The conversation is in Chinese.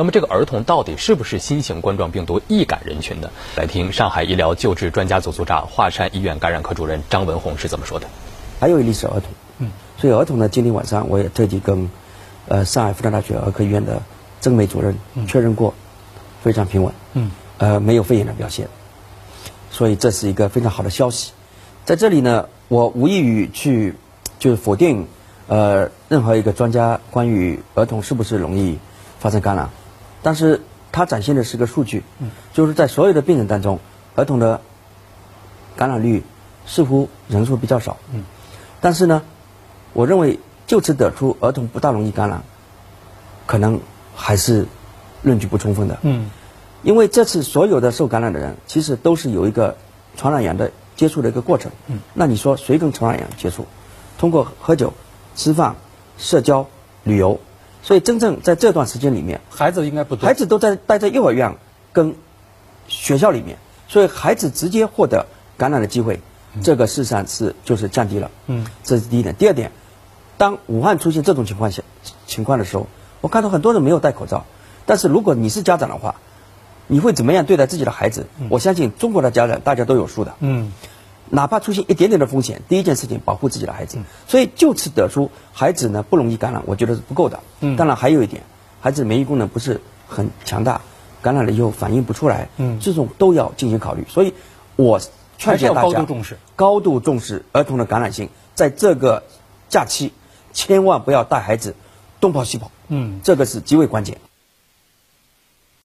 那么这个儿童到底是不是新型冠状病毒易感人群呢？来听上海医疗救治专家组组长、华山医院感染科主任张文宏是怎么说的。还有一例是儿童，嗯，所以儿童呢，今天晚上我也特地跟，呃，上海复旦大学儿科医院的曾梅主任确认过，非常平稳，嗯，呃，没有肺炎的表现，所以这是一个非常好的消息。在这里呢，我无异于去就是否定，呃，任何一个专家关于儿童是不是容易发生感染，但是它展现的是个数据，嗯，就是在所有的病人当中，儿童的感染率似乎人数比较少，嗯，但是呢，我认为就此得出儿童不大容易感染，可能还是论据不充分的，嗯，因为这次所有的受感染的人其实都是有一个传染源的。接触的一个过程，嗯，那你说谁跟传染源接触？通过喝酒、吃饭、社交、旅游，所以真正在这段时间里面，孩子应该不多，孩子都在待在幼儿园跟学校里面，所以孩子直接获得感染的机会，这个事实上是就是降低了，嗯，这是第一点。第二点，当武汉出现这种情况下情况的时候，我看到很多人没有戴口罩，但是如果你是家长的话。你会怎么样对待自己的孩子？我相信中国的家长大家都有数的。嗯，哪怕出现一点点的风险，第一件事情保护自己的孩子。所以就此得出孩子呢不容易感染，我觉得是不够的。嗯，当然还有一点，孩子免疫功能不是很强大，感染了以后反应不出来。嗯，这种都要进行考虑。所以，我劝诫大家高度重视，高度重视儿童的感染性，在这个假期千万不要带孩子东跑西跑。嗯，这个是极为关键。